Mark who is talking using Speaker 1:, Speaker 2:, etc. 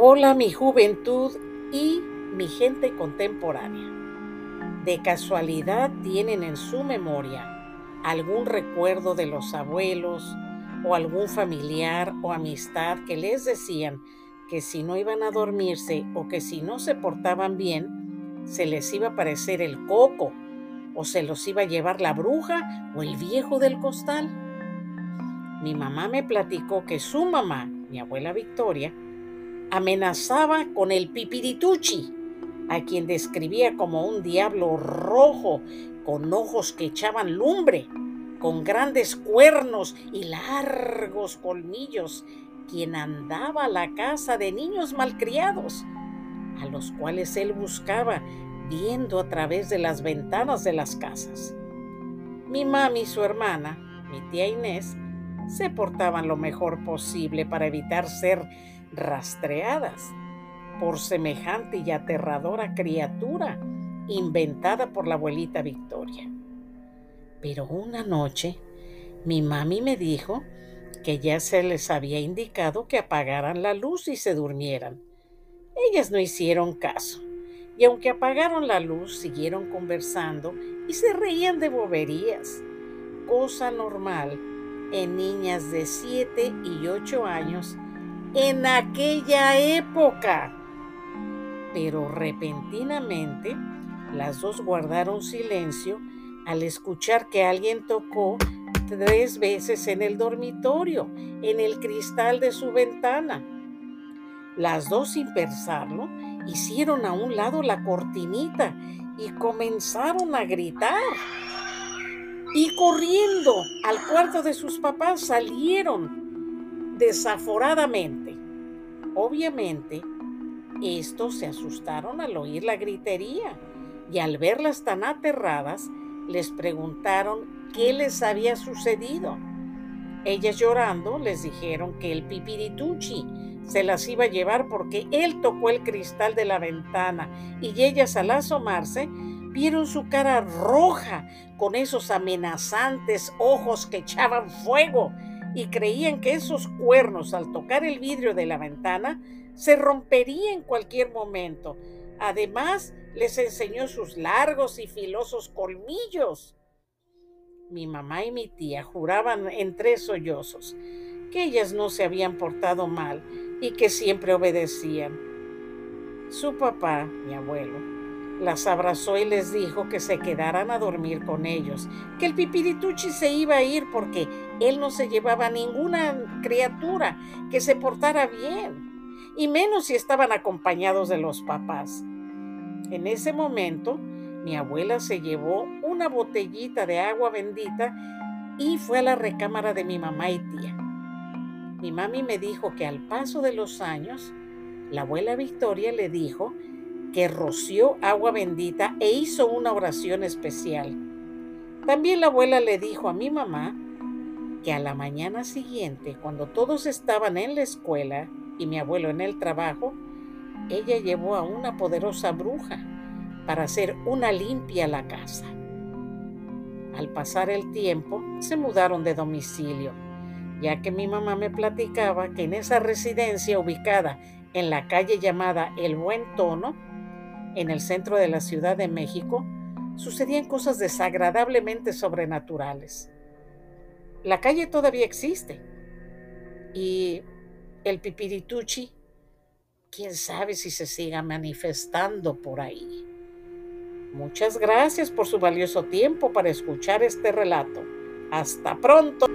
Speaker 1: Hola mi juventud y mi gente contemporánea. ¿De casualidad tienen en su memoria algún recuerdo de los abuelos o algún familiar o amistad que les decían que si no iban a dormirse o que si no se portaban bien, se les iba a aparecer el coco o se los iba a llevar la bruja o el viejo del costal? Mi mamá me platicó que su mamá, mi abuela Victoria, amenazaba con el pipirituchi, a quien describía como un diablo rojo con ojos que echaban lumbre, con grandes cuernos y largos colmillos, quien andaba a la casa de niños malcriados, a los cuales él buscaba viendo a través de las ventanas de las casas. Mi mami y su hermana, mi tía Inés, se portaban lo mejor posible para evitar ser rastreadas por semejante y aterradora criatura inventada por la abuelita Victoria. Pero una noche mi mami me dijo que ya se les había indicado que apagaran la luz y se durmieran. Ellas no hicieron caso, y aunque apagaron la luz, siguieron conversando y se reían de boberías, cosa normal en niñas de 7 y 8 años en aquella época. Pero repentinamente las dos guardaron silencio al escuchar que alguien tocó tres veces en el dormitorio, en el cristal de su ventana. Las dos, sin pensarlo, hicieron a un lado la cortinita y comenzaron a gritar. Y corriendo al cuarto de sus papás salieron desaforadamente. Obviamente, estos se asustaron al oír la gritería y al verlas tan aterradas, les preguntaron qué les había sucedido. Ellas llorando les dijeron que el pipirituchi se las iba a llevar porque él tocó el cristal de la ventana y ellas al asomarse vieron su cara roja con esos amenazantes ojos que echaban fuego y creían que esos cuernos al tocar el vidrio de la ventana se rompería en cualquier momento. Además, les enseñó sus largos y filosos colmillos. Mi mamá y mi tía juraban entre sollozos que ellas no se habían portado mal y que siempre obedecían. Su papá, mi abuelo, las abrazó y les dijo que se quedaran a dormir con ellos, que el pipirituchi se iba a ir porque él no se llevaba ninguna criatura que se portara bien, y menos si estaban acompañados de los papás. En ese momento, mi abuela se llevó una botellita de agua bendita y fue a la recámara de mi mamá y tía. Mi mami me dijo que al paso de los años, la abuela Victoria le dijo que roció agua bendita e hizo una oración especial. También la abuela le dijo a mi mamá que a la mañana siguiente, cuando todos estaban en la escuela y mi abuelo en el trabajo, ella llevó a una poderosa bruja para hacer una limpia a la casa. Al pasar el tiempo, se mudaron de domicilio, ya que mi mamá me platicaba que en esa residencia ubicada en la calle llamada El Buen Tono, en el centro de la Ciudad de México, sucedían cosas desagradablemente sobrenaturales. La calle todavía existe y el pipirituchi, quién sabe si se siga manifestando por ahí. Muchas gracias por su valioso tiempo para escuchar este relato. Hasta pronto.